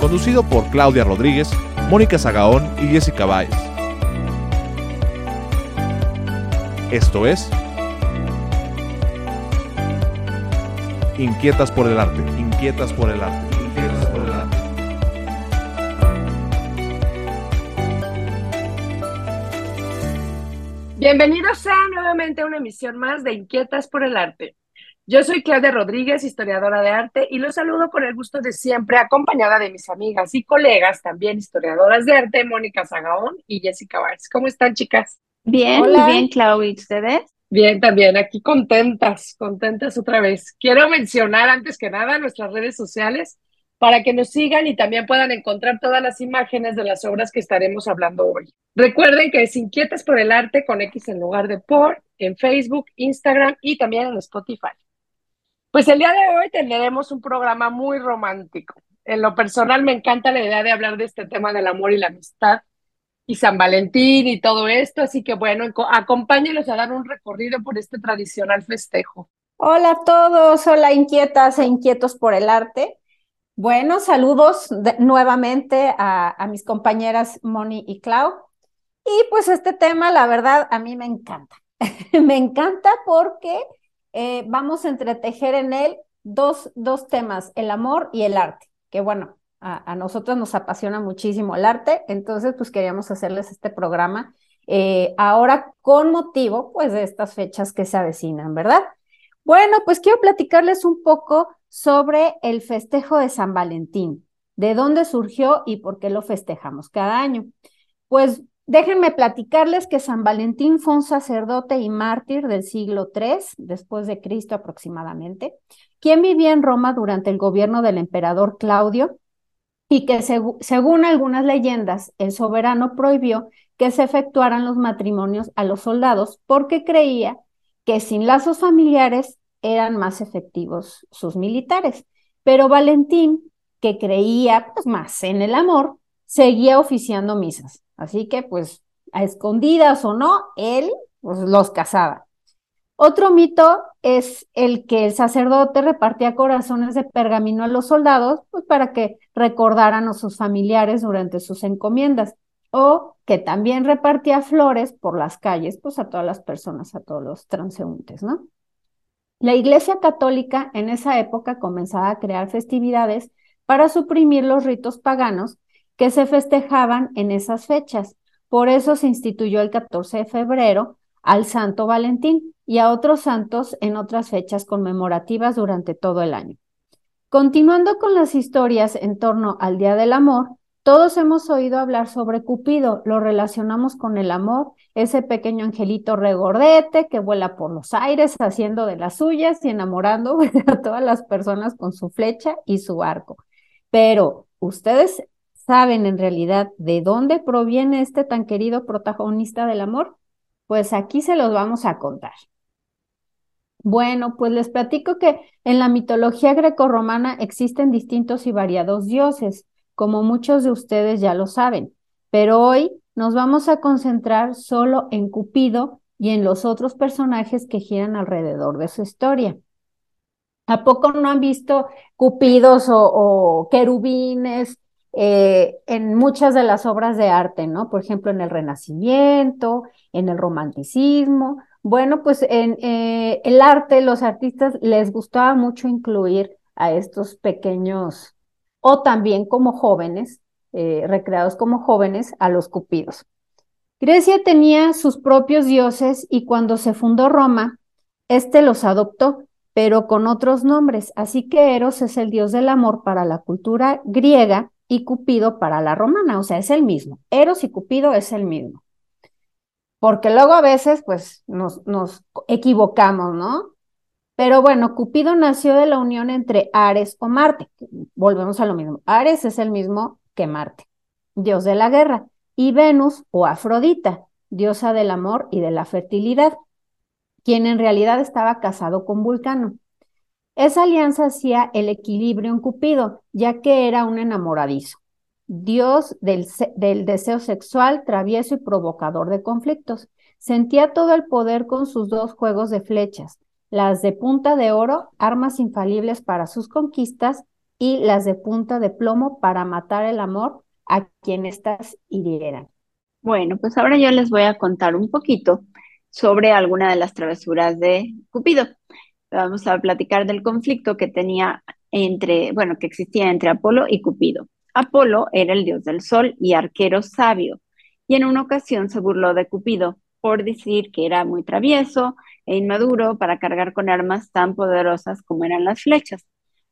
conducido por Claudia Rodríguez, Mónica Zagaón y Jessica Báez. Esto es Inquietas por el arte, inquietas por el arte, inquietas por el arte. Bienvenidos a nuevamente a una emisión más de Inquietas por el arte. Yo soy Claudia Rodríguez, historiadora de arte, y los saludo con el gusto de siempre, acompañada de mis amigas y colegas, también historiadoras de arte, Mónica Zagaón y Jessica Barnes. ¿Cómo están, chicas? Bien, muy bien, Claudia. ¿Ustedes? Bien, también aquí contentas, contentas otra vez. Quiero mencionar antes que nada nuestras redes sociales para que nos sigan y también puedan encontrar todas las imágenes de las obras que estaremos hablando hoy. Recuerden que es Inquietas por el Arte con X en lugar de por en Facebook, Instagram y también en Spotify. Pues el día de hoy tendremos un programa muy romántico. En lo personal me encanta la idea de hablar de este tema del amor y la amistad y San Valentín y todo esto, así que bueno, acompáñenos a dar un recorrido por este tradicional festejo. Hola a todos, hola inquietas e inquietos por el arte. Bueno, saludos nuevamente a, a mis compañeras Moni y Clau. Y pues este tema, la verdad, a mí me encanta. me encanta porque eh, vamos a entretejer en él dos, dos temas, el amor y el arte, que bueno, a, nosotros nos apasiona muchísimo el arte, entonces pues queríamos hacerles este programa eh, ahora con motivo pues de estas fechas que se avecinan, ¿verdad? Bueno, pues quiero platicarles un poco sobre el festejo de San Valentín, de dónde surgió y por qué lo festejamos cada año. Pues Déjenme platicarles que San Valentín fue un sacerdote y mártir del siglo III, después de Cristo aproximadamente, quien vivía en Roma durante el gobierno del emperador Claudio y que según algunas leyendas, el soberano prohibió que se efectuaran los matrimonios a los soldados porque creía que sin lazos familiares eran más efectivos sus militares. Pero Valentín, que creía pues, más en el amor, seguía oficiando misas. Así que, pues, a escondidas o no, él pues, los casaba. Otro mito es el que el sacerdote repartía corazones de pergamino a los soldados, pues para que recordaran a sus familiares durante sus encomiendas, o que también repartía flores por las calles, pues a todas las personas, a todos los transeúntes, ¿no? La Iglesia Católica en esa época comenzaba a crear festividades para suprimir los ritos paganos que se festejaban en esas fechas. Por eso se instituyó el 14 de febrero al Santo Valentín y a otros santos en otras fechas conmemorativas durante todo el año. Continuando con las historias en torno al Día del Amor, todos hemos oído hablar sobre Cupido, lo relacionamos con el amor, ese pequeño angelito regordete que vuela por los aires haciendo de las suyas y enamorando a todas las personas con su flecha y su arco. Pero, ¿ustedes saben en realidad de dónde proviene este tan querido protagonista del amor? Pues aquí se los vamos a contar. Bueno, pues les platico que en la mitología grecorromana existen distintos y variados dioses, como muchos de ustedes ya lo saben, pero hoy nos vamos a concentrar solo en Cupido y en los otros personajes que giran alrededor de su historia. ¿A poco no han visto cupidos o, o querubines eh, en muchas de las obras de arte, ¿no? Por ejemplo, en el Renacimiento, en el Romanticismo. Bueno, pues en eh, el arte, los artistas les gustaba mucho incluir a estos pequeños o también como jóvenes eh, recreados como jóvenes, a los cupidos. Grecia tenía sus propios dioses y cuando se fundó Roma, éste los adoptó, pero con otros nombres. Así que Eros es el dios del amor para la cultura griega y Cupido para la romana, o sea, es el mismo. Eros y Cupido es el mismo. Porque luego a veces, pues, nos, nos equivocamos, ¿no? Pero bueno, Cupido nació de la unión entre Ares o Marte. Volvemos a lo mismo. Ares es el mismo que Marte, dios de la guerra, y Venus o Afrodita, diosa del amor y de la fertilidad, quien en realidad estaba casado con Vulcano. Esa alianza hacía el equilibrio en Cupido, ya que era un enamoradizo, dios del, del deseo sexual, travieso y provocador de conflictos. Sentía todo el poder con sus dos juegos de flechas, las de punta de oro, armas infalibles para sus conquistas, y las de punta de plomo para matar el amor a quien éstas hirieran. Bueno, pues ahora yo les voy a contar un poquito sobre alguna de las travesuras de Cupido. Vamos a platicar del conflicto que tenía entre, bueno, que existía entre Apolo y Cupido. Apolo era el dios del sol y arquero sabio, y en una ocasión se burló de Cupido por decir que era muy travieso e inmaduro para cargar con armas tan poderosas como eran las flechas,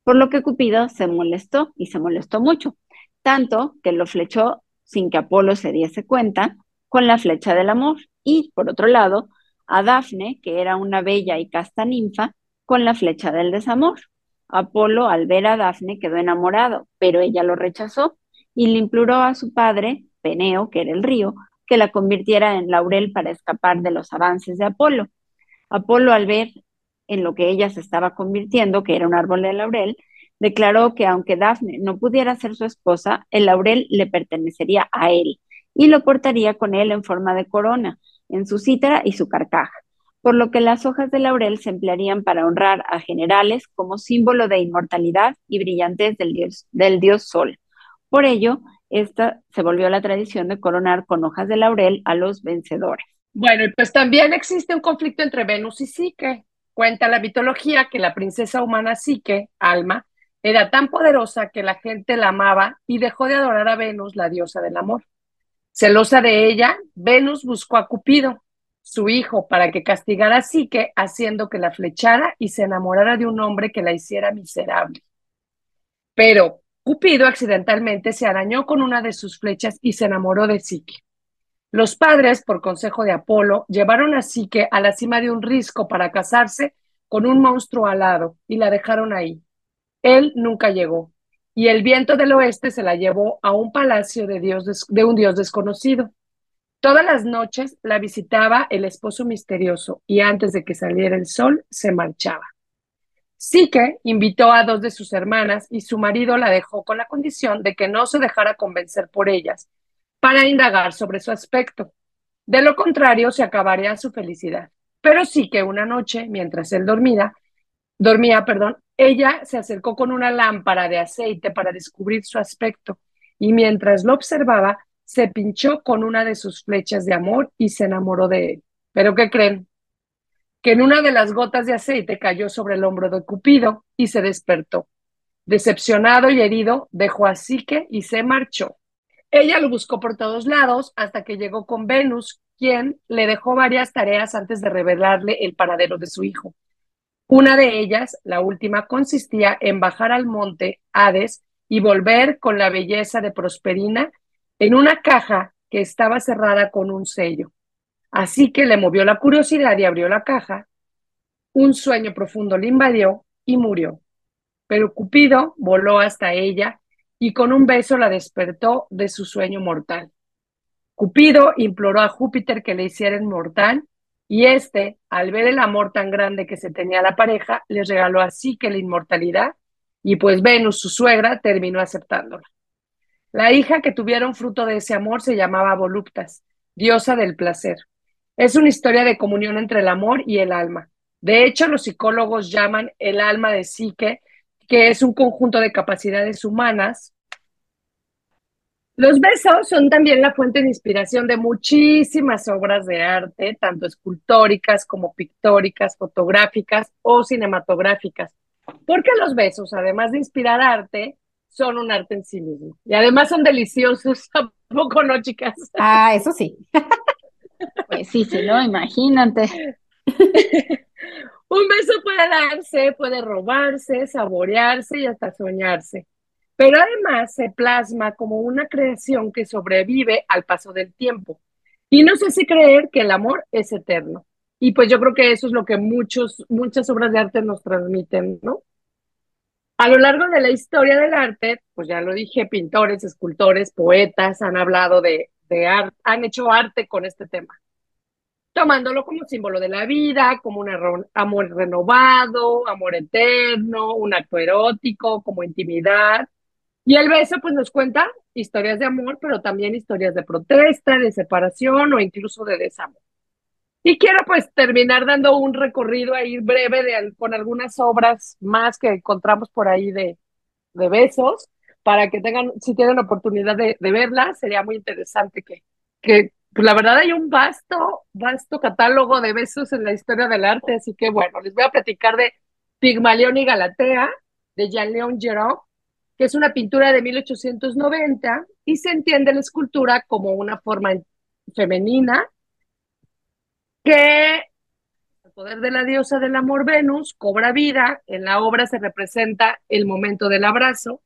por lo que Cupido se molestó y se molestó mucho, tanto que lo flechó sin que Apolo se diese cuenta con la flecha del amor, y por otro lado, a Dafne, que era una bella y casta ninfa, con la flecha del desamor. Apolo, al ver a Dafne, quedó enamorado, pero ella lo rechazó y le imploró a su padre, Peneo, que era el río, que la convirtiera en laurel para escapar de los avances de Apolo. Apolo, al ver en lo que ella se estaba convirtiendo, que era un árbol de laurel, declaró que aunque Dafne no pudiera ser su esposa, el laurel le pertenecería a él y lo portaría con él en forma de corona, en su cítara y su carcaja, por lo que las hojas de laurel se emplearían para honrar a generales como símbolo de inmortalidad y brillantez del dios, del dios Sol. Por ello, esta se volvió la tradición de coronar con hojas de laurel a los vencedores. Bueno, y pues también existe un conflicto entre Venus y Psique. Cuenta la mitología que la princesa humana Psique, Alma, era tan poderosa que la gente la amaba y dejó de adorar a Venus, la diosa del amor. Celosa de ella, Venus buscó a Cupido, su hijo, para que castigara a Psique, haciendo que la flechara y se enamorara de un hombre que la hiciera miserable. Pero Cupido accidentalmente se arañó con una de sus flechas y se enamoró de Psique. Los padres, por consejo de Apolo, llevaron a Psique a la cima de un risco para casarse con un monstruo alado y la dejaron ahí. Él nunca llegó y el viento del oeste se la llevó a un palacio de, dios de un dios desconocido. Todas las noches la visitaba el esposo misterioso y antes de que saliera el sol se marchaba. Sique invitó a dos de sus hermanas y su marido la dejó con la condición de que no se dejara convencer por ellas para indagar sobre su aspecto. De lo contrario, se acabaría su felicidad. Pero sí que una noche, mientras él dormía, dormía, perdón, ella se acercó con una lámpara de aceite para descubrir su aspecto y mientras lo observaba, se pinchó con una de sus flechas de amor y se enamoró de él. ¿Pero qué creen? Que en una de las gotas de aceite cayó sobre el hombro de Cupido y se despertó. Decepcionado y herido, dejó a Psique y se marchó. Ella lo buscó por todos lados hasta que llegó con Venus, quien le dejó varias tareas antes de revelarle el paradero de su hijo. Una de ellas, la última, consistía en bajar al monte Hades y volver con la belleza de Prosperina en una caja que estaba cerrada con un sello. Así que le movió la curiosidad y abrió la caja. Un sueño profundo le invadió y murió. Pero Cupido voló hasta ella y con un beso la despertó de su sueño mortal. Cupido imploró a Júpiter que le hiciera inmortal y este, al ver el amor tan grande que se tenía la pareja, les regaló así que la inmortalidad, y pues Venus, su suegra, terminó aceptándola. La hija que tuvieron fruto de ese amor se llamaba Voluptas, diosa del placer. Es una historia de comunión entre el amor y el alma. De hecho, los psicólogos llaman el alma de psique, que es un conjunto de capacidades humanas los besos son también la fuente de inspiración de muchísimas obras de arte, tanto escultóricas como pictóricas, fotográficas o cinematográficas, porque los besos, además de inspirar arte, son un arte en sí mismo. Y además son deliciosos, tampoco no, chicas? Ah, eso sí. pues sí, sí, no, imagínate. un beso puede darse, puede robarse, saborearse y hasta soñarse. Pero además se plasma como una creación que sobrevive al paso del tiempo. Y no sé si creer que el amor es eterno. Y pues yo creo que eso es lo que muchos, muchas obras de arte nos transmiten, ¿no? A lo largo de la historia del arte, pues ya lo dije, pintores, escultores, poetas han hablado de, arte, han hecho arte con este tema, tomándolo como símbolo de la vida, como un amor renovado, amor eterno, un acto erótico, como intimidad. Y el beso, pues nos cuenta historias de amor, pero también historias de protesta, de separación o incluso de desamor. Y quiero pues terminar dando un recorrido ahí breve de, con algunas obras más que encontramos por ahí de, de besos, para que tengan, si tienen oportunidad de, de verlas, sería muy interesante que, que pues la verdad hay un vasto, vasto catálogo de besos en la historia del arte, así que bueno, les voy a platicar de Pigmalión y Galatea, de Jean-Léon Giraud, que es una pintura de 1890 y se entiende la escultura como una forma femenina que el poder de la diosa del amor Venus cobra vida, en la obra se representa el momento del abrazo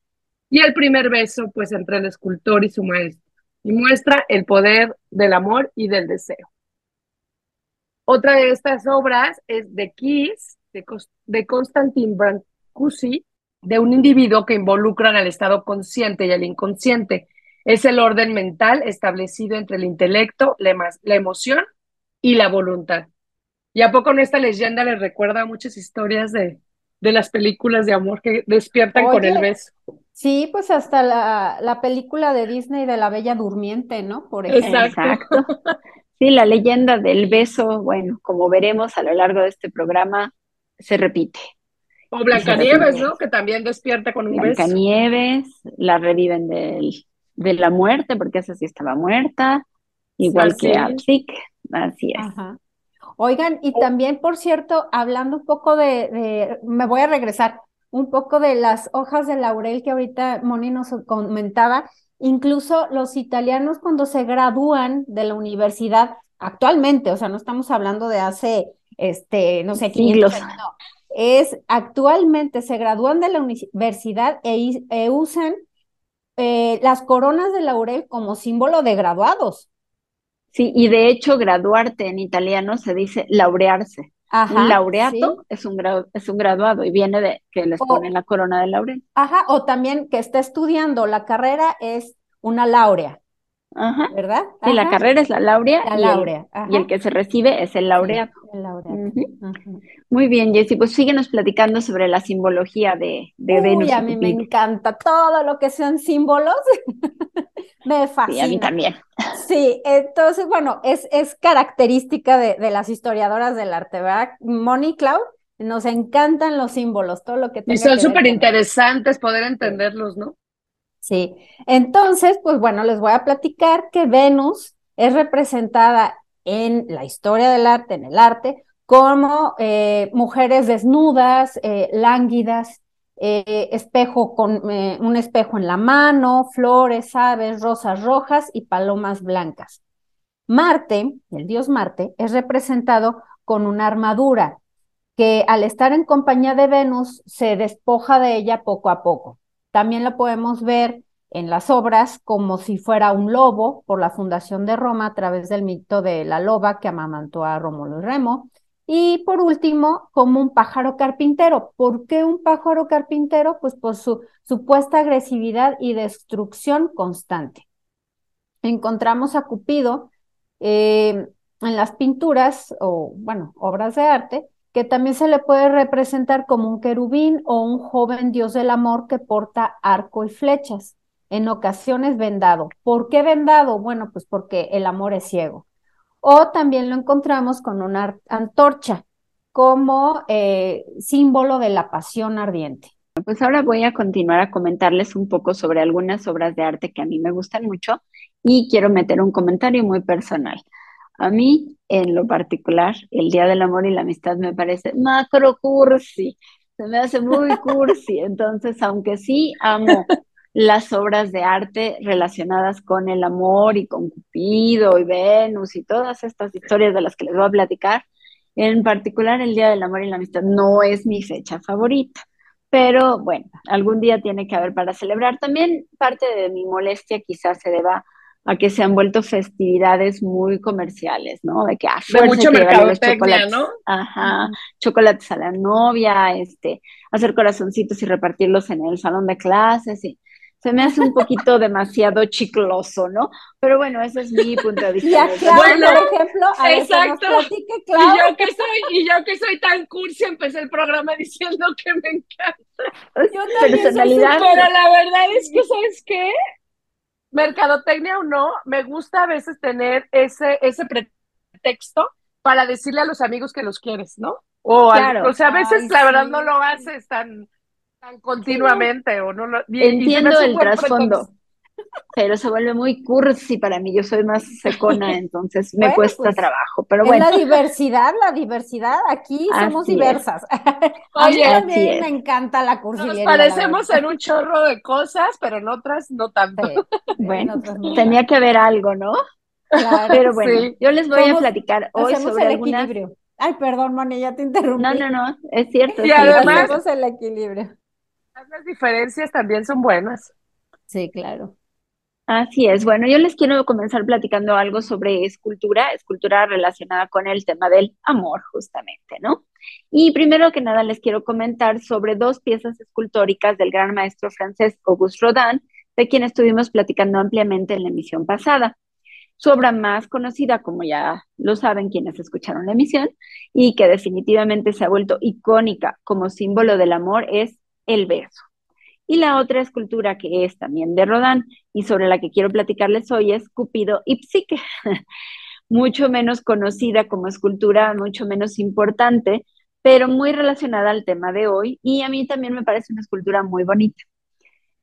y el primer beso pues entre el escultor y su maestro y muestra el poder del amor y del deseo. Otra de estas obras es The Kiss de, de Constantin Brancusi, de un individuo que involucran al estado consciente y al inconsciente. Es el orden mental establecido entre el intelecto, la, emoción y la voluntad. ¿Y a poco no esta leyenda les recuerda muchas historias de, de las películas de amor que despiertan con el beso? Sí, pues hasta la, la, película de Disney de la Bella Durmiente, ¿no? Por ejemplo. Exacto. Sí, la leyenda del beso, bueno, como veremos a lo largo de este programa, se repite. O Blancanieves, ¿no? Que también despierta con un beso. Blancanieves, la reviven del, de la muerte, porque esa sí estaba muerta, igual que Apsic, así es. Oigan, y también, por cierto, hablando un poco de, de, me voy a regresar, un poco de las hojas de laurel que ahorita Moni nos comentaba, incluso los italianos cuando se gradúan de la universidad actualmente, o sea, no estamos hablando de hace, este, no sé, siglos, no, es actualmente se gradúan de la universidad e, e usan eh, las coronas de laurel como símbolo de graduados. Sí, y de hecho graduarte en italiano se dice laurearse un laureato es, un es un graduado y viene de que les ponen la corona de laurel. Ajá, o también que está estudiando la carrera es una laurea. Ajá. ¿Verdad? Sí, la carrera es la laurea, y, El, y, el, que se recibe es el laureato. Muy bien, Jessy, pues síguenos platicando sobre la simbología de, de Uy, Venus. a mí me encanta todo lo que sean símbolos. me fascina. Sí, a mí también. Sí, entonces, bueno, es, es característica de, de las historiadoras del arte, ¿verdad? Moni Clau, nos encantan los símbolos, todo lo que Y son súper interesantes poder entenderlos, ¿no? Sí, entonces, pues bueno, les voy a platicar que Venus es representada en la historia del arte, en el arte, como eh, mujeres desnudas, eh, lánguidas, eh, espejo con un espejo en la mano, flores, aves, rosas rojas y palomas blancas. Marte, el dios Marte, es representado con una armadura que al estar en compañía de Venus se despoja de ella poco a poco. También lo podemos ver en las obras como si fuera un lobo por la fundación de Roma a través del mito de la loba que amamantó a Rómulo y Remo. Y por último, como un pájaro carpintero. ¿Por qué un pájaro carpintero? Pues por su supuesta agresividad y destrucción constante. Encontramos a Cupido eh, en las pinturas o, bueno, obras de arte, que también se le puede representar como un querubín o un joven dios del amor que porta arco y flechas, en ocasiones vendado. ¿Por qué vendado? Bueno, pues porque el amor es ciego. O también lo encontramos con una antorcha como eh, símbolo de la pasión ardiente. Pues ahora voy a continuar a comentarles un poco sobre algunas obras de arte que a mí me gustan mucho y quiero meter un comentario muy personal. A mí, en lo particular, el Día del Amor y la Amistad me parece macro cursi, se me hace muy cursi. Entonces, aunque sí amo las obras de arte relacionadas con el amor y con Cupido y Venus y todas estas historias de las que les voy a platicar. En particular, el Día del Amor y la Amistad no es mi fecha favorita, pero bueno, algún día tiene que haber para celebrar. También parte de mi molestia quizás se deba a que se han vuelto festividades muy comerciales, ¿no? De que a de mucho mercadotecnia, ¿no? Ajá, chocolates a la novia, este, hacer corazoncitos y repartirlos en el salón de clases y se me hace un poquito demasiado chicloso, ¿no? Pero bueno, ese es mi punto de vista. Y a bueno, por ejemplo, a exacto. y yo que soy y yo que soy tan cursi empecé el programa diciendo que me encanta. Yo Personalidad. pero la verdad es que sabes qué, mercadotecnia o no, me gusta a veces tener ese ese pretexto para decirle a los amigos que los quieres, ¿no? O, claro. o sea, a veces la verdad no lo haces tan continuamente o no lo, entiendo el trasfondo pero se vuelve muy cursi para mí yo soy más secona entonces me cuesta pues, trabajo pero bueno la diversidad la diversidad aquí somos diversas. A mí también me encanta la cursilería nos parecemos en un chorro de cosas pero en otras no tanto. Bueno tenía que haber algo no claro, pero bueno yo les voy a platicar hoy sobre el equilibrio. Ay, perdón, Moni, ya te interrumpí. No, no, no, es cierto. Y además, el equilibrio. Las diferencias también son buenas. Sí, claro. Así es. Bueno, yo les quiero comenzar platicando algo sobre escultura, escultura relacionada con el tema del amor, justamente, ¿no? Y primero que nada les quiero comentar sobre dos piezas escultóricas del gran maestro francés Auguste Rodin, de quien estuvimos platicando ampliamente en la emisión pasada. Su obra más conocida, como ya lo saben quienes escucharon la emisión, y que definitivamente se ha vuelto icónica como símbolo del amor, es el beso. Y la otra escultura que es también de Rodán y sobre la que quiero platicarles hoy es Cupido y Psique, mucho menos conocida como escultura, mucho menos importante, pero muy relacionada al tema de hoy y a mí también me parece una escultura muy bonita.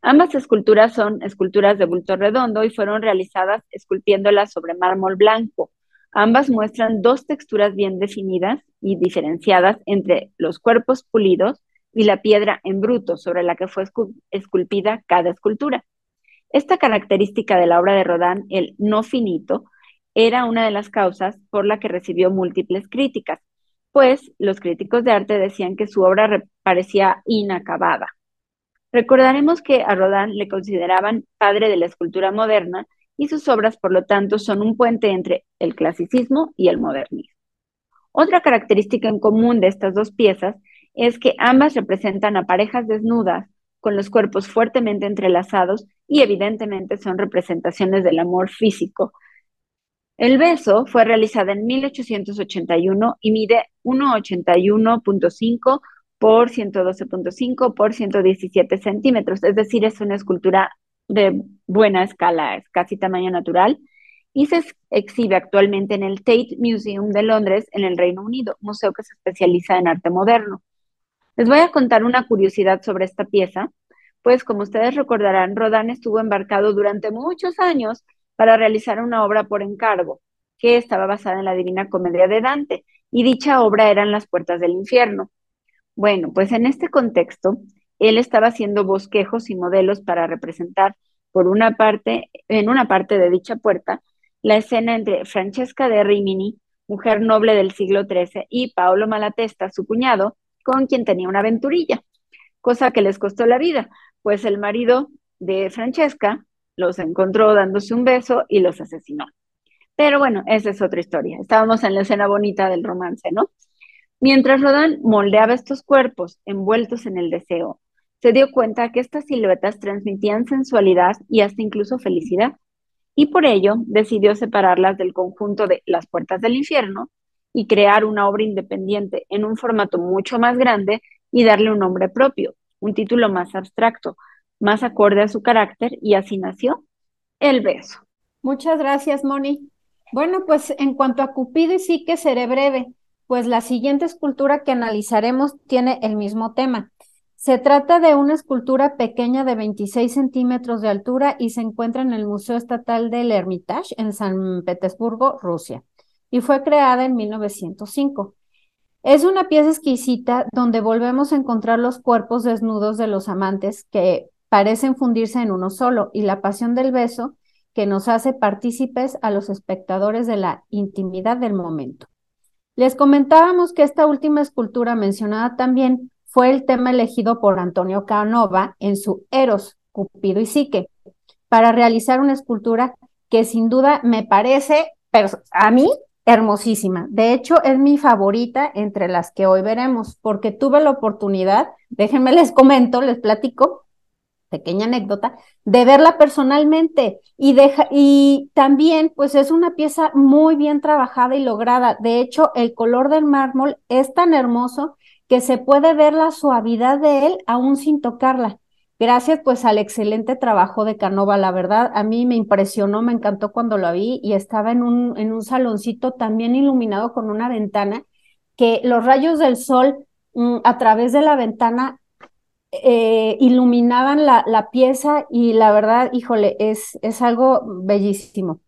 Ambas esculturas son esculturas de bulto redondo y fueron realizadas esculpiéndolas sobre mármol blanco. Ambas muestran dos texturas bien definidas y diferenciadas entre los cuerpos pulidos y la piedra en bruto sobre la que fue esculpida cada escultura. Esta característica de la obra de Rodin, el no finito, era una de las causas por la que recibió múltiples críticas, pues los críticos de arte decían que su obra parecía inacabada. Recordaremos que a Rodin le consideraban padre de la escultura moderna y sus obras, por lo tanto, son un puente entre el clasicismo y el modernismo. Otra característica en común de estas dos piezas es que ambas representan a parejas desnudas con los cuerpos fuertemente entrelazados y evidentemente son representaciones del amor físico. El beso fue realizado en 1881 y mide 1,81.5 por 112.5 por 117 centímetros, es decir, es una escultura de buena escala, es casi tamaño natural, y se exhibe actualmente en el Tate Museum de Londres, en el Reino Unido, museo que se especializa en arte moderno. Les voy a contar una curiosidad sobre esta pieza, pues como ustedes recordarán, Rodin estuvo embarcado durante muchos años para realizar una obra por encargo, que estaba basada en la Divina Comedia de Dante, y dicha obra eran Las Puertas del Infierno. Bueno, pues en este contexto, él estaba haciendo bosquejos y modelos para representar por una parte, en una parte de dicha puerta, la escena entre Francesca de Rimini, mujer noble del siglo XIII, y Paolo Malatesta, su cuñado, con quien tenía una aventurilla, cosa que les costó la vida, pues el marido de Francesca los encontró dándose un beso y los asesinó. Pero bueno, esa es otra historia. Estábamos en la escena bonita del romance, ¿no? Mientras Rodin moldeaba estos cuerpos envueltos en el deseo, se dio cuenta que estas siluetas transmitían sensualidad y hasta incluso felicidad, y por ello decidió separarlas del conjunto de Las Puertas del Infierno y crear una obra independiente en un formato mucho más grande y darle un nombre propio, un título más abstracto, más acorde a su carácter y así nació El Beso. Muchas gracias, Moni. Bueno, pues en cuanto a Cupido y Psique, seré breve, pues la siguiente escultura que analizaremos tiene el mismo tema. Se trata de una escultura pequeña de 26 centímetros de altura y se encuentra en el Museo Estatal del Hermitage en San Petersburgo, Rusia y fue creada en 1905. Es una pieza exquisita donde volvemos a encontrar los cuerpos desnudos de los amantes que parecen fundirse en uno solo y la pasión del beso que nos hace partícipes a los espectadores de la intimidad del momento. Les comentábamos que esta última escultura mencionada también fue el tema elegido por Antonio Canova en su Eros, Cupido y Psique, para realizar una escultura que sin duda me parece, a mí, hermosísima. De hecho, es mi favorita entre las que hoy veremos, porque tuve la oportunidad, déjenme les comento, les platico, pequeña anécdota, de verla personalmente y, deja, y también pues es una pieza muy bien trabajada y lograda. De hecho, el color del mármol es tan hermoso que se puede ver la suavidad de él aún sin tocarla. Gracias pues al excelente trabajo de Canova, la verdad, a mí me impresionó, me encantó cuando lo vi y estaba en un, en un saloncito también iluminado con una ventana que los rayos del sol mm, a través de la ventana eh, iluminaban la, la, pieza y la verdad, híjole, es, es algo bellísimo.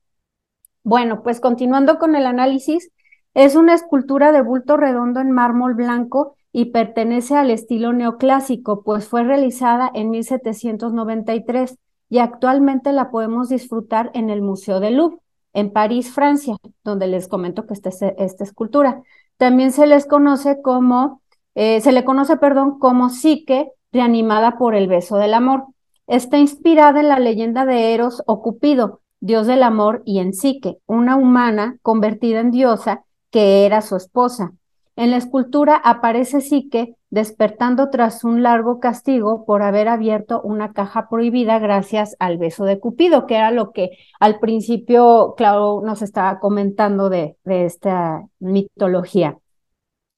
Bueno, pues continuando con el análisis, es una escultura de bulto redondo en mármol blanco y pertenece al estilo neoclásico, pues fue realizada en 1793 y actualmente la podemos disfrutar en el Museo del Louvre, en París, Francia, donde les comento que esta escultura. También se les conoce como, eh, se le conoce, perdón, como Psique, reanimada por el beso del amor. Está inspirada en la leyenda de Eros o Cupido, dios del amor, y en Psique, una humana convertida en diosa que era su esposa. En la escultura aparece Sique despertando tras un largo castigo por haber abierto una caja prohibida gracias al beso de Cupido, que era lo que al principio Claudio nos estaba comentando de, de esta mitología.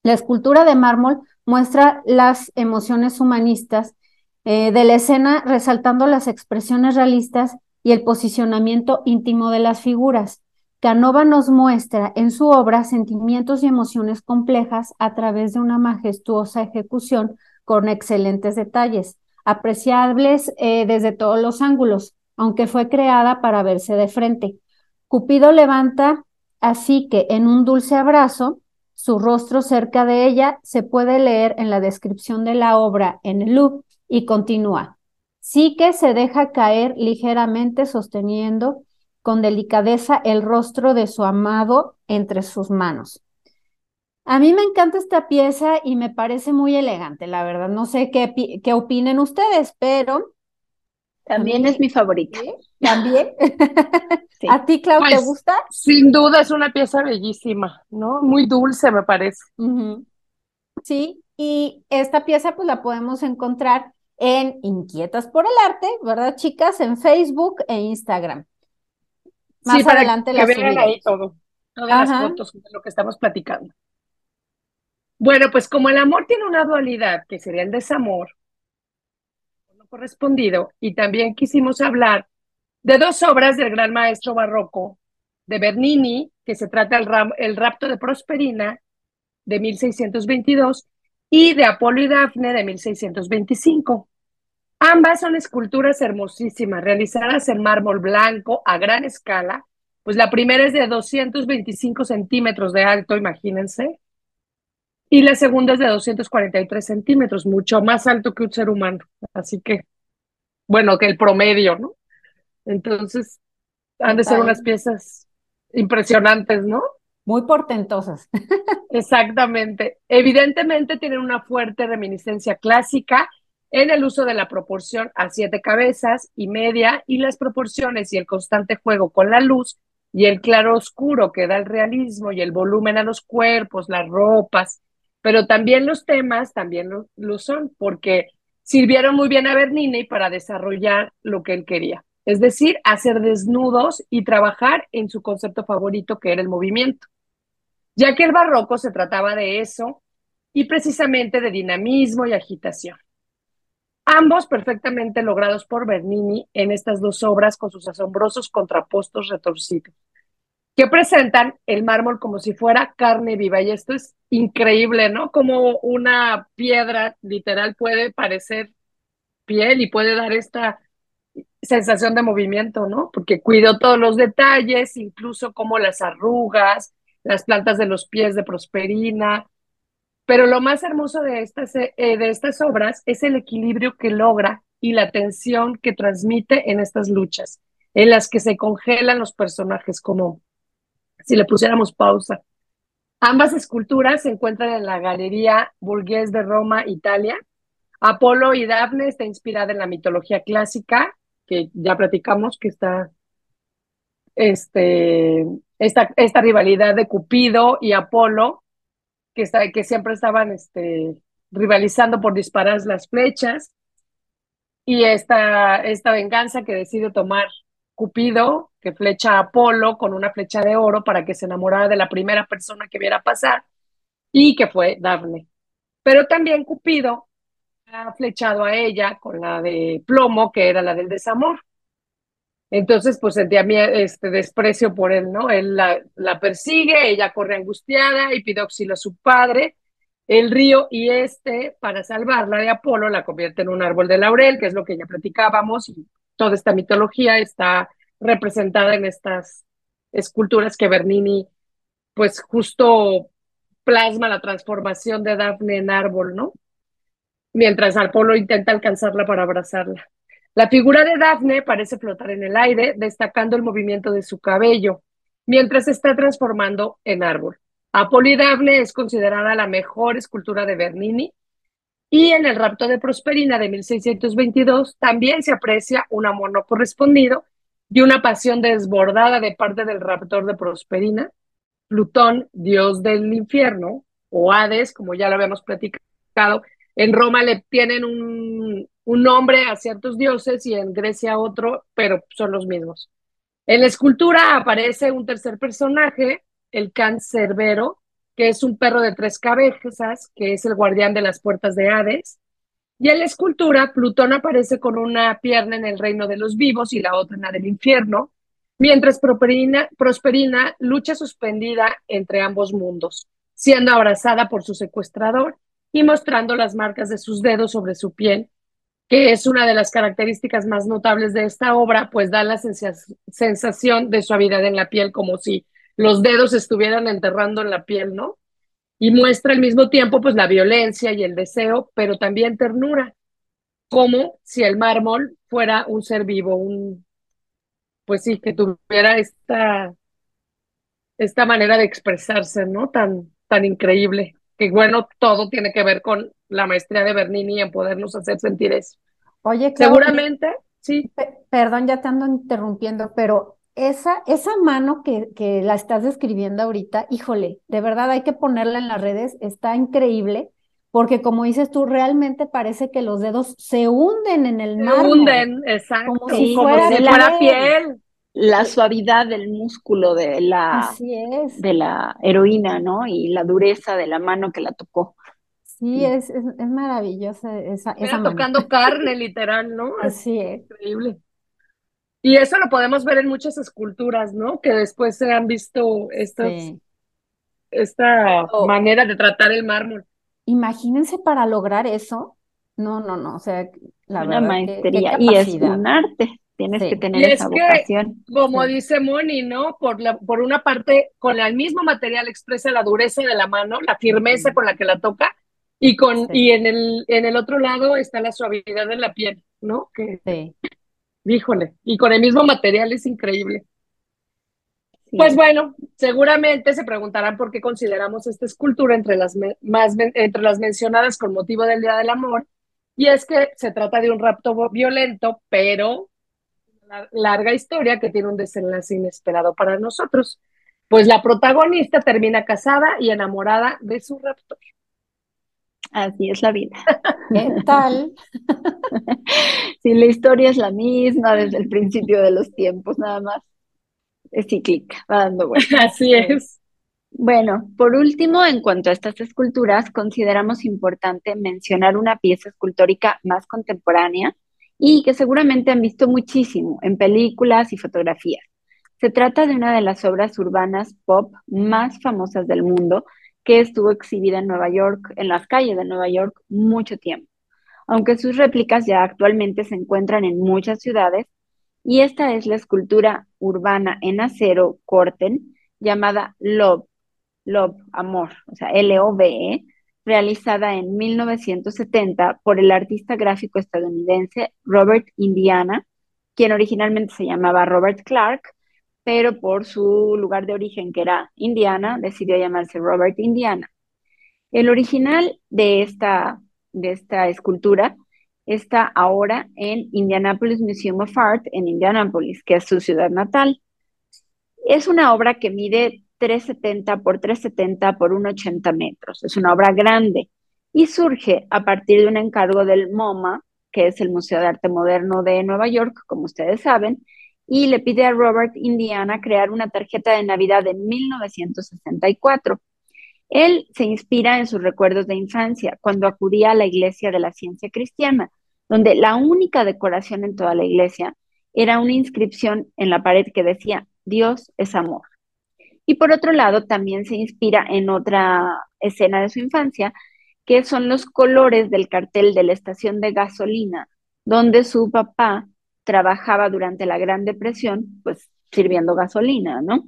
La escultura de mármol muestra las emociones humanistas eh, de la escena, resaltando las expresiones realistas y el posicionamiento íntimo de las figuras. Canova nos muestra en su obra sentimientos y emociones complejas a través de una majestuosa ejecución con excelentes detalles, apreciables eh, desde todos los ángulos, aunque fue creada para verse de frente. Cupido levanta así que en un dulce abrazo, su rostro cerca de ella se puede leer en la descripción de la obra en el Louvre y continúa. Sí que se deja caer ligeramente sosteniendo con delicadeza el rostro de su amado entre sus manos. A mí me encanta esta pieza y me parece muy elegante, la verdad. No sé qué, qué opinen ustedes, pero... También es mi favorita. ¿También? ¿A ti, Clau, te pues, gusta? Sin duda es una pieza bellísima, ¿no? Muy dulce, me parece. Sí, y esta pieza pues la podemos encontrar en Inquietas por el Arte, ¿verdad, chicas? En Facebook e Instagram. Más sí, adelante para que vean ahí todo, todas las fotos de lo que estamos platicando. Bueno, pues como el amor tiene una dualidad, que sería el desamor, no correspondido, y también quisimos hablar de dos obras del gran maestro barroco, de Bernini, que se trata el, el rapto de Prosperina, de 1622, y de Apolo y Dafne, de 1625. Ambas son esculturas hermosísimas, realizadas en mármol blanco a gran escala. Pues la primera es de 225 centímetros de alto, imagínense. Y la segunda es de 243 centímetros, mucho más alto que un ser humano. Así que, bueno, que el promedio, ¿no? Entonces, han de ser unas piezas impresionantes, ¿no? Muy portentosas. Exactamente. Evidentemente tienen una fuerte reminiscencia clásica en el uso de la proporción a siete cabezas y media y las proporciones y el constante juego con la luz y el claro oscuro que da el realismo y el volumen a los cuerpos, las ropas, pero también los temas también lo, son porque sirvieron muy bien a Bernini para desarrollar lo que él quería, es decir, hacer desnudos y trabajar en su concepto favorito que era el movimiento, ya que el barroco se trataba de eso y precisamente de dinamismo y agitación ambos perfectamente logrados por Bernini en estas dos obras con sus asombrosos contrapuestos retorcidos, que presentan el mármol como si fuera carne viva. Y esto es increíble, ¿no? Como una piedra literal puede parecer piel y puede dar esta sensación de movimiento, ¿no? Porque cuidó todos los detalles, incluso como las arrugas, las plantas de los pies de Prosperina, pero lo más hermoso de estas, eh, de estas obras es el equilibrio que logra y la tensión que transmite en estas luchas, en las que se congelan los personajes, como si le pusiéramos pausa. Ambas esculturas se encuentran en la Galería Burgués de Roma, Italia. Apolo y Dafne está inspirada en la mitología clásica, que ya platicamos que está este, esta, esta rivalidad de Cupido y Apolo, que, siempre estaban este, rivalizando por disparar las flechas, y esta, esta venganza que decide tomar Cupido, que flecha a Apolo con una flecha de oro para que se enamorara de la primera persona que viera pasar, y que fue Dafne. Pero también Cupido ha flechado a ella con la de plomo, que era la del desamor. Entonces, pues sentía este desprecio por él, ¿no? Él la, la persigue, ella corre angustiada y pide auxilio a su padre. El río y este, para salvarla de Apolo, la convierte en un árbol de laurel, que es lo que ya platicábamos, y toda esta mitología está representada en estas esculturas que Bernini, pues justo plasma la transformación de Dafne en árbol, ¿no? Mientras Apolo intenta alcanzarla para abrazarla. La figura de Dafne parece flotar en el aire, destacando el movimiento de su cabello, mientras se está transformando en árbol. Apolo Dafne es considerada la mejor escultura de Bernini, y en el rapto de Prosperina de 1622 también se aprecia un amor no correspondido y una pasión desbordada de parte del raptor de Prosperina, Plutón, dios del infierno, o Hades, como ya lo habíamos platicado. En Roma le tienen un, un nombre a ciertos dioses y en Grecia otro, pero son los mismos. En la escultura aparece un tercer personaje, el cancerbero, que es un perro de tres cabezas, que es el guardián de las puertas de Hades. Y en la escultura, Plutón aparece con una pierna en el reino de los vivos y la otra en la del infierno, mientras Prosperina lucha suspendida entre ambos mundos, siendo abrazada por su secuestrador y mostrando las marcas de sus dedos sobre su piel que es una de las características más notables de esta obra, pues da la sensación de suavidad en la piel, como si los dedos estuvieran enterrando en la piel, ¿no? Y muestra al mismo tiempo, pues, la violencia y el deseo, pero también ternura, como si el mármol fuera un ser vivo, un, pues sí, que tuviera esta, esta manera de expresarse, ¿no? Tan, tan increíble que bueno, todo tiene que ver con la maestría de Bernini en podernos hacer sentir eso. Oye, seguramente, sí. perdón, ya te ando interrumpiendo, pero esa, esa mano que, que la estás describiendo ahorita, híjole, de verdad hay que ponerla en las redes, está increíble, porque como dices tú, realmente parece que los dedos se hunden en el mar. Se hunden, exacto, como si fuera, piel la suavidad del músculo de la, de la heroína, ¿no? Y la dureza de la mano que la tocó. Sí, es, es, es maravillosa esa, esa tocando carne, literal, ¿no? Así es. Increíble. Y eso lo podemos ver en muchas esculturas, ¿no? Que después se han visto estas, esta manera de tratar el mármol. Imagínense para lograr eso. No, no, no, o sea, la Una verdad. maestría y es un arte. Tienes que tener y esa es vocación. Que, como dice Moni, ¿no? Por, la, por una parte, con el mismo material expresa la dureza de la mano, la firmeza con la que la toca, y, con, y en, el, en el otro lado está la suavidad de la piel, ¿no? Que, sí. Híjole, y con el mismo material es increíble. Pues bueno, seguramente se preguntarán por qué consideramos esta escultura entre las, más, entre las mencionadas con motivo del Día del Amor. Y es que se trata de un rapto violento, pero larga historia que tiene un desenlace inesperado para nosotros, pues la protagonista termina casada y enamorada de su raptor. Así es la vida. ¿Qué tal? sí, la historia es la misma desde el principio de los tiempos, nada más. Es cíclica, va dando vueltas. Así es. Bueno, por último, en cuanto a estas esculturas, consideramos importante mencionar una pieza escultórica más contemporánea y que seguramente han visto muchísimo en películas y fotografías. Se trata de una de las obras urbanas pop más famosas del mundo que estuvo exhibida en Nueva York, en las calles de Nueva York, mucho tiempo, aunque sus réplicas ya actualmente se encuentran en muchas ciudades, y esta es la escultura urbana en acero Corten llamada Love, Love, Amor, o sea, L-O-V-E, realizada en 1970 por el artista gráfico estadounidense Robert Indiana, quien originalmente se llamaba Robert Clark, pero por su lugar de origen, que era Indiana, decidió llamarse Robert Indiana. El original de esta, de esta escultura está ahora en Indianapolis Museum of Art en Indianapolis, que es su ciudad natal. Es una obra que mide 370 por 370 por 180 metros. Es una obra grande y surge a partir de un encargo del MoMA, que es el Museo de Arte Moderno de Nueva York, como ustedes saben, y le pide a Robert Indiana crear una tarjeta de Navidad de 1964. Él se inspira en sus recuerdos de infancia, cuando acudía a la iglesia de la ciencia cristiana, donde la única decoración en toda la iglesia era una inscripción en la pared que decía, Dios es amor. Y por otro lado, también se inspira en otra escena de su infancia, que son los colores del cartel de la estación de gasolina, donde su papá trabajaba durante la Gran Depresión, pues sirviendo gasolina, ¿no?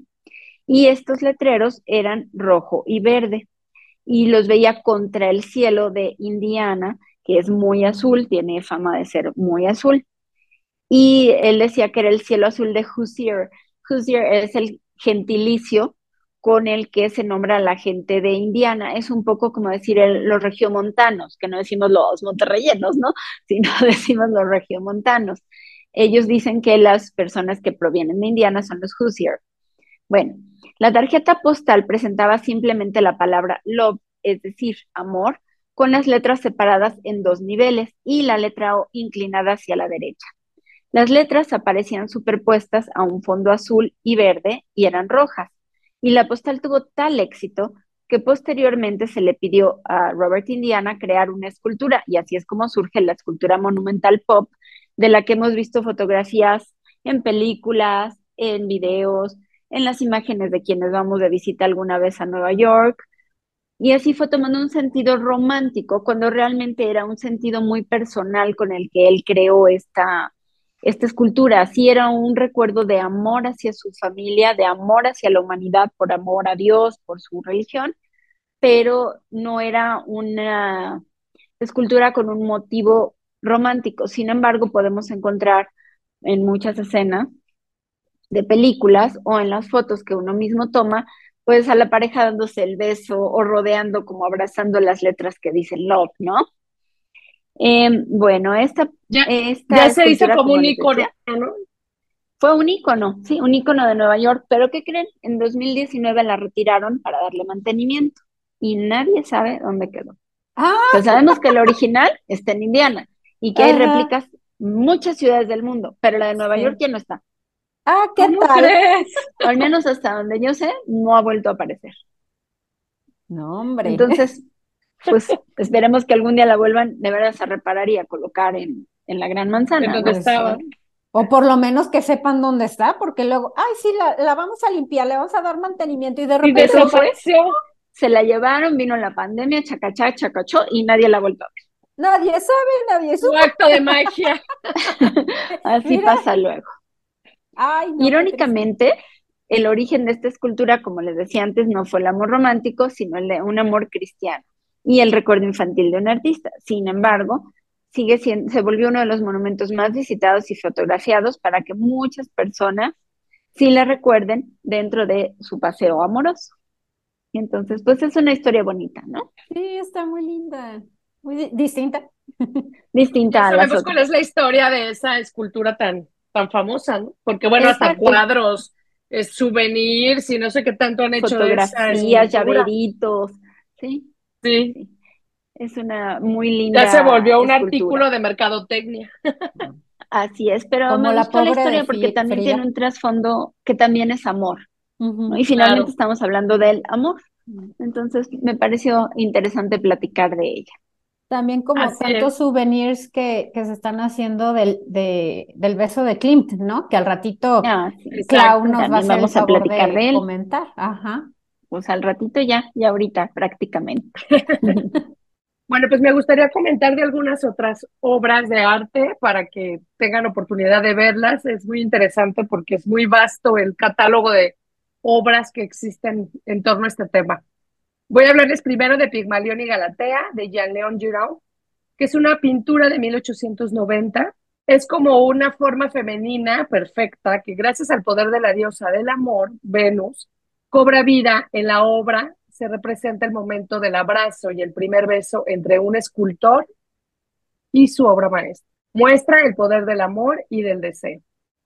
Y estos letreros eran rojo y verde, y los veía contra el cielo de Indiana, que es muy azul, tiene fama de ser muy azul. Y él decía que era el cielo azul de Hoosier. Hoosier es el gentilicio con el que se nombra la gente de Indiana. Es un poco como decir los regiomontanos, que no decimos los monterreyenos, ¿no? Sino decimos los regiomontanos. Ellos dicen que las personas que provienen de Indiana son los Hoosier. Bueno, la tarjeta postal presentaba simplemente la palabra love, es decir, amor, con las letras separadas en dos niveles y la letra O inclinada hacia la derecha. Las letras aparecían superpuestas a un fondo azul y verde y eran rojas. Y la postal tuvo tal éxito que posteriormente se le pidió a Robert Indiana crear una escultura y así es como surge la escultura monumental pop de la que hemos visto fotografías en películas, en videos, en las imágenes de quienes vamos de visita alguna vez a Nueva York. Y así fue tomando un sentido romántico, cuando realmente era un sentido muy personal con el que él creó esta, esta escultura. Así era un recuerdo de amor hacia su familia, de amor hacia la humanidad, por amor a Dios, por su religión, pero no era una escultura con un motivo romántico. Sin embargo, podemos encontrar en muchas escenas de películas o en las fotos que uno mismo toma, pues a la pareja dándose el beso o rodeando como abrazando las letras que dicen love, ¿no? Em, bueno, esta, ya, ya se hizo como, un icono, ¿no? Fue un icono, sí, un icono de Nueva York, pero ¿qué creen? En 2019 la retiraron para darle mantenimiento y nadie sabe dónde quedó. Ah. sabemos que el original está en Indiana, y que hay réplicas en muchas ciudades del mundo, pero la de Nueva York ya no está. Ah, ¿qué tal? Crees? Al menos hasta donde yo sé, no ha vuelto a aparecer. No, hombre. Entonces, pues esperemos que algún día la vuelvan de veras a reparar y a colocar en, en la Gran Manzana. donde estaba. O por lo menos que sepan dónde está, porque luego, ay, sí, la, la vamos a limpiar, le vamos a dar mantenimiento y de repente. Y desapareció. Se la llevaron, vino la pandemia, chacachá, chacachó y nadie la ha vuelto a ver. Nadie sabe, nadie sabe. Un acto de magia. Así pasa luego. Irónicamente, el origen de esta escultura, como les decía antes, no fue el amor romántico, sino el de un amor cristiano y el recuerdo infantil de un artista. Sin embargo, sigue siendo, se volvió uno de los monumentos más visitados y fotografiados para que muchas personas sí la recuerden dentro de su paseo amoroso. Entonces, pues es una historia bonita, ¿no? Sí, está muy linda muy distinta. distinta. sabemos cuál es la historia de esa escultura tan, tan famosa, ¿no? Porque bueno, hasta cuadros, es souvenirs y no sé qué tanto han hecho Fotografías, llaveritos, ¿sí? Sí. Es una muy linda. Ya se volvió un artículo de mercadotecnia. Así es, pero Como me la gustó la historia porque también tiene un trasfondo que también es amor. Y finalmente estamos hablando del amor. Entonces me pareció interesante platicar de ella. También como tantos souvenirs que, que, se están haciendo del, de, del beso de Klimt, ¿no? Que al ratito ah, Clau nos va a hacer vamos a platicar de, comentar. Ajá. Pues al ratito ya, ya ahorita prácticamente. bueno, pues me gustaría comentar de algunas otras obras de arte para que tengan oportunidad de verlas. Es muy interesante porque es muy vasto el catálogo de obras que existen en torno a este tema. Voy a hablarles primero de Pigmalión y Galatea, de Jean-Léon Giraud, que es una pintura de 1890. Es como una forma femenina perfecta que gracias al poder de la diosa del amor, Venus, cobra vida en la obra. Se representa el momento del abrazo y el primer beso entre un escultor y su obra maestra. Muestra el poder del amor y del deseo.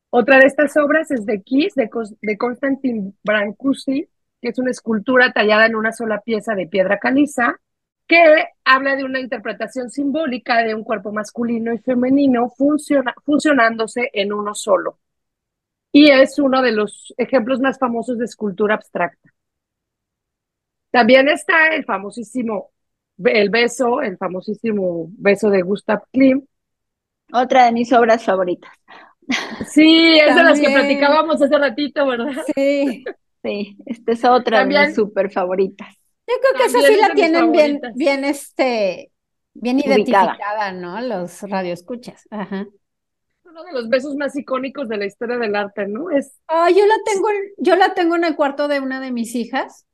Otra de estas obras es de Kiss, de, de Constantin Brancusi, que es una escultura tallada en una sola pieza de piedra caliza, que habla de una interpretación simbólica de un cuerpo masculino y femenino funcionándose en uno solo. Y es uno de los ejemplos más famosos de escultura abstracta. También está el famosísimo, el beso, el famosísimo beso de Gustav Klimt. Otra de mis obras favoritas. Sí, es de las que platicábamos hace ratito, ¿verdad? Sí. Sí, esta es otra de mis súper favoritas. Yo creo que esa sí la tienen bien, bien, este, bien identificada, ¿no? Los radioescuchas. Ajá. Uno de los besos más icónicos de la historia del arte, ¿no? Es. Oh, yo la tengo, yo la tengo en el cuarto de una de mis hijas.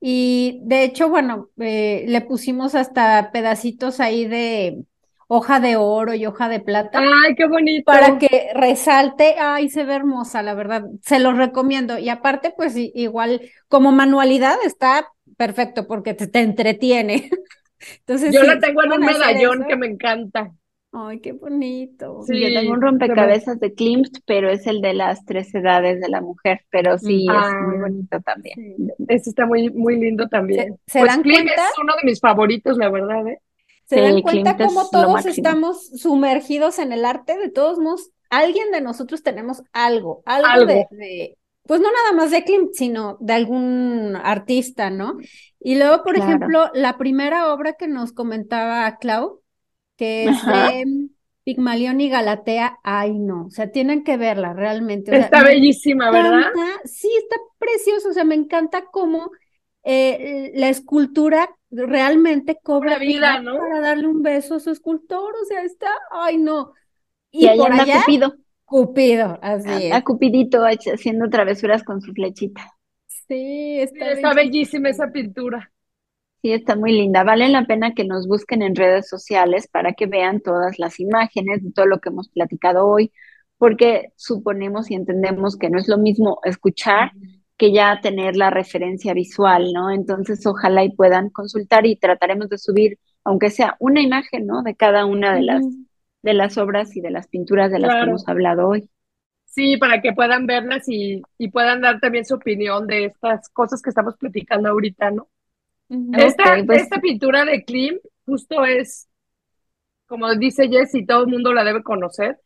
Y de hecho, bueno, eh, le pusimos hasta pedacitos ahí de, hoja de oro y hoja de plata. Ay, qué bonito. Para que resalte, ay, se ve hermosa, la verdad. Se los recomiendo. Y aparte, pues igual como manualidad está perfecto porque te, te entretiene. Entonces, yo la tengo en un medallón que me encanta. Ay, qué bonito. Sí, yo tengo un rompecabezas de Klimt, pero es el de las tres edades de la mujer, pero sí, es ah, muy bonito también. Ese está muy, muy lindo también. ¿Se, pues Klimt es uno de mis favoritos, la verdad, ¿eh? ¿Se dan cuenta cómo todos estamos sumergidos en el arte? De todos modos, alguien de nosotros tenemos algo, algo, De, pues no nada más de Klimt, sino de algún artista, ¿no? Y luego, por ejemplo, la primera obra que nos comentaba Clau, que es de Pigmalión y Galatea, ay no, o sea, tienen que verla realmente. está bellísima, ¿verdad? Sí, está precioso, o sea, me encanta cómo eh, la escultura realmente cobra vida, ¿no? Para darle un beso a su escultor, o sea, está, ay no. Y, por allá, Cupido. Cupido, así A Cupidito haciendo travesuras con su flechita. Sí, está, está bellísima esa pintura. Sí, está muy linda. Vale la pena que nos busquen en redes sociales para que vean todas las imágenes de todo lo que hemos platicado hoy, porque suponemos y entendemos que no es lo mismo escuchar que ya tener la referencia visual, ¿no? Entonces, ojalá y puedan consultar y trataremos de subir, aunque sea una imagen, ¿no? De cada una de las, de las obras y de las pinturas de las que hemos hablado hoy. Sí, para que puedan verlas y, puedan dar también su opinión de estas cosas que estamos platicando ahorita, ¿no? esta, pues esta pintura de Klim justo es, como dice Jessy, todo el mundo la debe conocer,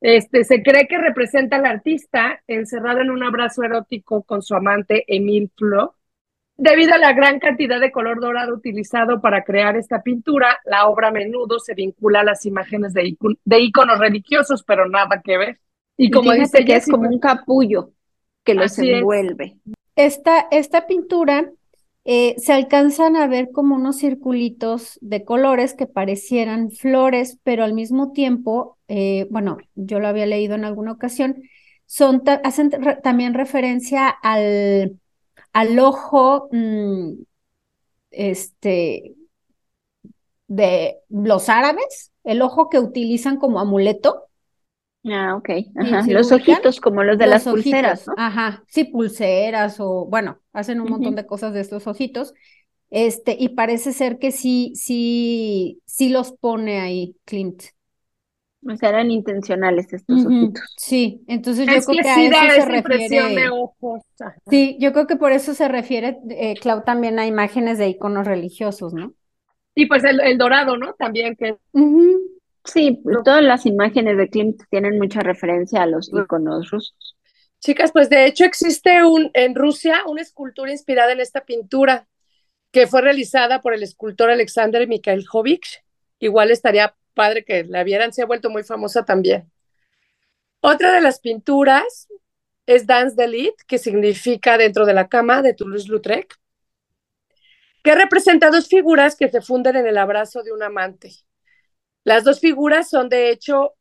este, se cree que representa al artista encerrado en un abrazo erótico con su amante Emile Flo. Debido a la gran cantidad de color dorado utilizado para crear esta pintura, la obra a menudo se vincula a las imágenes de, iconos religiosos, pero nada que ver. Y como dice que es como un capullo que los envuelve. Esta, esta pintura eh, se alcanzan a ver como unos circulitos de colores que parecieran flores, pero al mismo tiempo, eh, bueno, yo lo había leído en alguna ocasión, son hacen también referencia al, al ojo mm, este, de los árabes, el ojo que utilizan como amuleto, Ah, ok. los ojitos como los de las pulseras, ¿no? Ajá, sí, pulseras o, bueno, hacen un montón de cosas de estos ojitos. Este, y parece ser que sí, sí, sí los pone ahí Clint. O sea, eran intencionales estos ojitos. Sí, entonces yo creo que, a eso se refiere. De ojos. Sí, yo creo que por eso se refiere, eh, Clau, también a imágenes de iconos religiosos, ¿no? Y pues el, dorado, ¿no? También que. Sí, todas las imágenes de Klimt tienen mucha referencia a los iconos rusos. Chicas, pues de hecho existe un, en Rusia una escultura inspirada en esta pintura que fue realizada por el escultor Alexander Mikhailovich. Igual estaría padre que la vieran, se ha vuelto muy famosa también. Otra de las pinturas es Dance de Lit, que significa dentro de la cama de Toulouse-Lautrec, que representa dos figuras que se funden en el abrazo de un amante. Las dos figuras son, de hecho,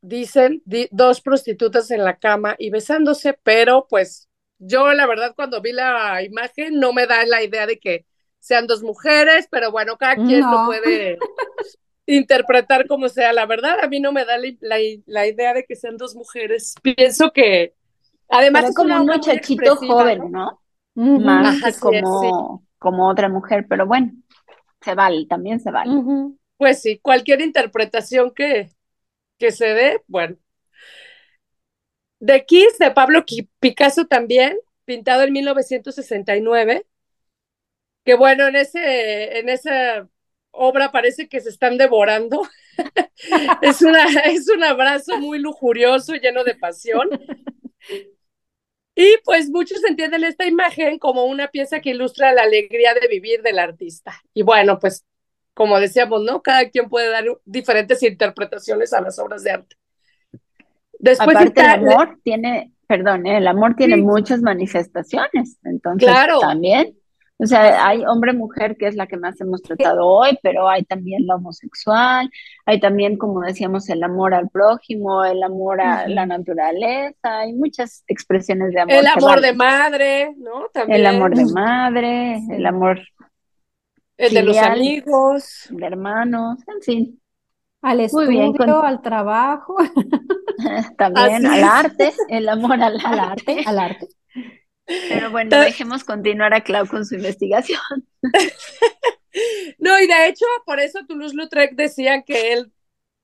dicen dos prostitutas en la cama y besándose, pero pues yo la verdad cuando vi la imagen no me da la idea de que sean dos mujeres, pero bueno, cada quien lo puede interpretar como sea. La verdad, a mí no me da la, idea de que sean dos mujeres. Pienso que, además, es como un muchachito joven, ¿no? Más que como, como otra mujer, pero bueno, se vale, también se vale. Pues sí, cualquier interpretación que, que se dé, bueno. De Kiss, de Pablo Picasso también, pintado en 1969, que bueno, en, ese, en esa obra parece que se están devorando. es, una, es un abrazo muy lujurioso, lleno de pasión. Y pues muchos entienden esta imagen como una pieza que ilustra la alegría de vivir del artista. Y bueno, pues como decíamos, ¿no? Cada quien puede dar diferentes interpretaciones a las obras de arte. Después Aparte, el amor tiene, perdón, ¿eh? el amor tiene muchas manifestaciones, entonces también, o sea, hay hombre-mujer que es la que más hemos tratado hoy, pero hay también la homosexual, hay también, como decíamos, el amor al prójimo, el amor a la naturaleza, hay muchas expresiones de amor. El amor de madre, ¿no? También. El amor de madre, el amor el de los amigos, de hermanos, en fin. Al estudio, al trabajo. También al arte, el amor al, arte. Al arte. Pero bueno, dejemos continuar a Clau con su investigación. no, y de hecho, por eso Toulouse-Lautrec decía que él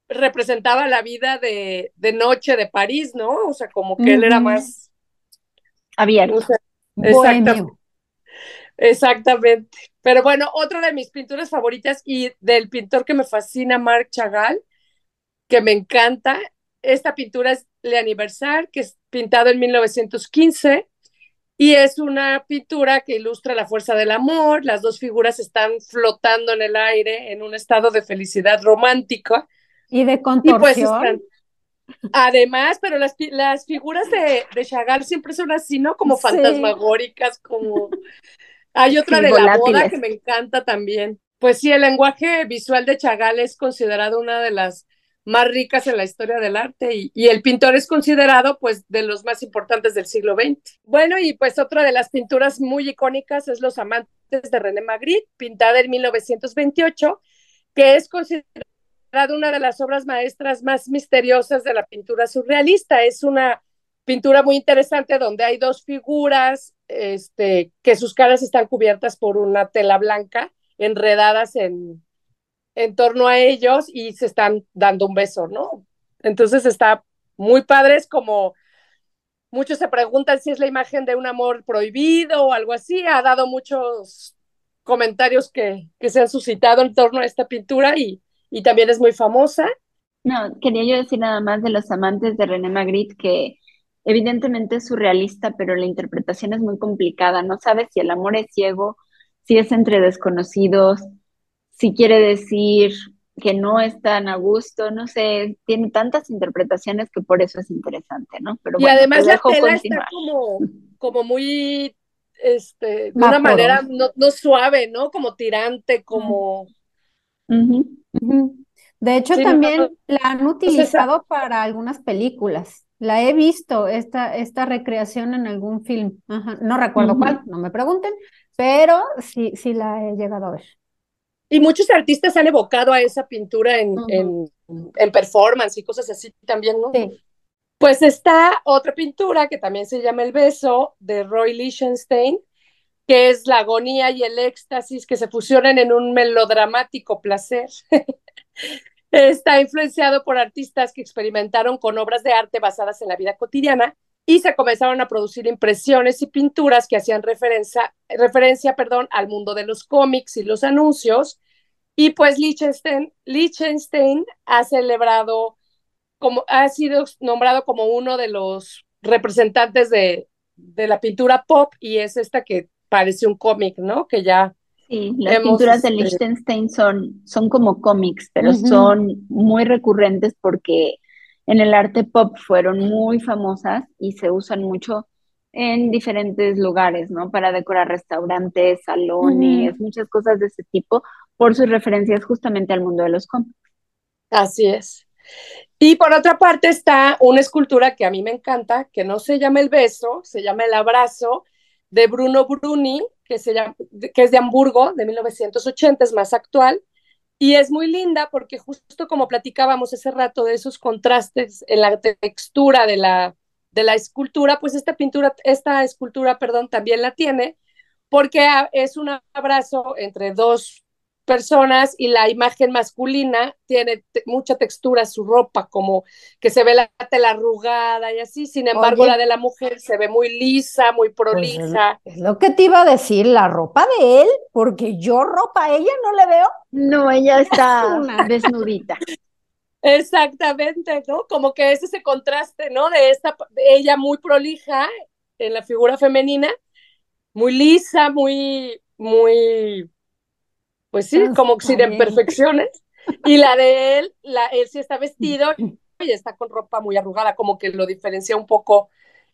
representaba la vida de, de, noche de París, ¿no? O sea, como que él era más abierto. exactamente. Exactamente. Pero bueno, otra de mis pinturas favoritas y del pintor que me fascina, Marc Chagall, que me encanta. Esta pintura es Le Anniversaire, que es pintado en 1915 y es una pintura que ilustra la fuerza del amor. Las dos figuras están flotando en el aire en un estado de felicidad romántica. Y de pues contorsión. Además, pero las, las figuras de, de, Chagall siempre son así, ¿no? Como fantasmagóricas, como hay otra de la boda que me encanta también. Pues sí, el lenguaje visual de Chagall es considerado una de las más ricas en la historia del arte y, y, el pintor es considerado pues de los más importantes del siglo XX. Bueno, y pues otra de las pinturas muy icónicas es Los amantes de René Magritte, pintada en 1928, que es considerada una de las obras maestras más misteriosas de la pintura surrealista. Es una pintura muy interesante donde hay dos figuras este, que sus caras están cubiertas por una tela blanca, enredadas en, en torno a ellos y se están dando un beso, ¿no? Entonces está muy padre, es como muchos se preguntan si es la imagen de un amor prohibido o algo así, ha dado muchos comentarios que, que se han suscitado en torno a esta pintura y, y también es muy famosa. No, quería yo decir nada más de los amantes de René Magritte que evidentemente es surrealista, pero la interpretación es muy complicada. No sabes si el amor es ciego, si es entre desconocidos, si quiere decir que no es tan a gusto, no sé, tiene tantas interpretaciones que por eso es interesante, ¿no? Pero y además la tela está como, como muy, este, de una manera no, no, suave, ¿no? Como tirante, como... De hecho, también la han pues utilizado para algunas películas. La he visto, esta, esta recreación en algún film. No recuerdo cuál, no me pregunten, pero sí, sí la he llegado a ver. Y muchos artistas han evocado a esa pintura en, en, performance y cosas así también, ¿no? Sí. Pues está otra pintura que también se llama El beso de Roy Lichtenstein, que es la agonía y el éxtasis que se fusionan en un melodramático placer. Está influenciado por artistas que experimentaron con obras de arte basadas en la vida cotidiana y se comenzaron a producir impresiones y pinturas que hacían referencia, referencia perdón, al mundo de los cómics y los anuncios. Y pues Lichtenstein, Lichtenstein ha celebrado, como, ha sido nombrado como uno de los representantes de, de la pintura pop y es esta que parece un cómic, ¿no? Que ya Sí, las pinturas de este, Liechtenstein son, son como cómics, pero son muy recurrentes porque en el arte pop fueron muy famosas y se usan mucho en diferentes lugares, ¿no? Para decorar restaurantes, salones, muchas cosas de ese tipo, por sus referencias justamente al mundo de los cómics. Así es. Y por otra parte está una escultura que a mí me encanta, que no se llama El Beso, se llama El Abrazo, de Bruno Bruni, que, se llama, que es de Hamburgo, de 1980, es más actual, y es muy linda porque justo como platicábamos ese rato de esos contrastes en la textura de la, de la escultura, pues esta pintura, esta escultura, perdón, también la tiene, porque es un abrazo entre dos personas y la imagen masculina tiene mucha textura su ropa, como que se ve la tela arrugada y así, sin embargo la de la mujer se ve muy lisa, muy pues, prolija. es lo que te iba a decir, la ropa de él, porque yo ropa a ella no le veo. No, ella está desnudita. Exactamente, ¿no? Como que es ese contraste, ¿no? De esta, de ella muy prolija en la figura femenina, muy lisa, muy, muy pues sí, como sin imperfecciones. Y la de él, la, él sí está vestido y está con ropa muy arrugada, como que lo diferencia un poco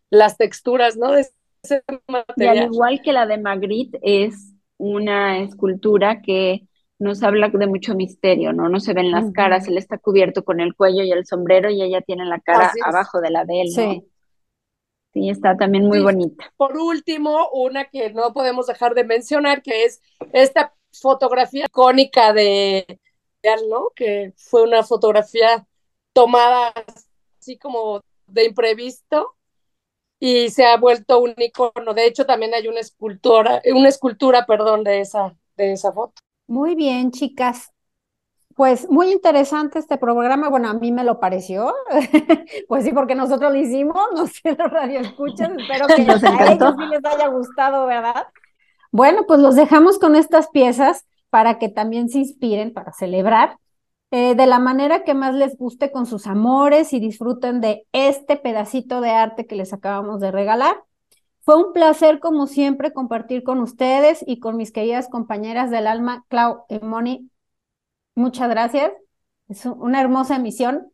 las texturas, ¿no? De ese material. Y al igual que la de Magritte, es una escultura que nos habla de mucho misterio, ¿no? No se ven las caras, él está cubierto con el cuello y el sombrero y ella tiene la cara abajo de la de él, ¿no? Sí. Sí, está también muy bonita. Por último, una que no podemos dejar de mencionar, que es esta fotografía icónica de, ¿no? Que fue una fotografía tomada así como de imprevisto y se ha vuelto un icono. De hecho, también hay una escultura, una escultura, perdón, de esa, de esa foto. Muy bien, chicas. Pues muy interesante este programa. Bueno, a mí me lo pareció. pues sí, porque nosotros lo hicimos, no sé, los radioescuchas. Espero que a ellos sí les haya gustado, ¿verdad? Bueno, pues los dejamos con estas piezas para que también se inspiren para celebrar eh, de la manera que más les guste con sus amores y disfruten de este pedacito de arte que les acabamos de regalar. Fue un placer, como siempre, compartir con ustedes y con mis queridas compañeras del alma, Clau y Moni. Muchas gracias. Es una hermosa emisión.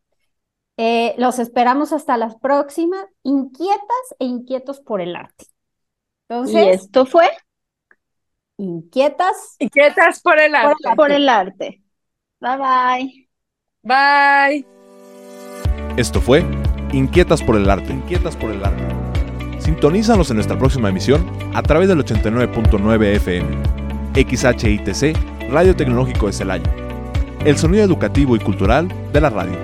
Eh, los esperamos hasta las próximas, inquietas e inquietos por el arte. Entonces, y esto fue Inquietas. Inquietas por el arte. Por el arte. Bye bye. Bye. Esto fue Inquietas por el arte. Inquietas por el arte. Sintonízanos en nuestra próxima emisión a través del 89.9 FM. XHITC, Radio Tecnológico de Celaya. El sonido educativo y cultural de la radio.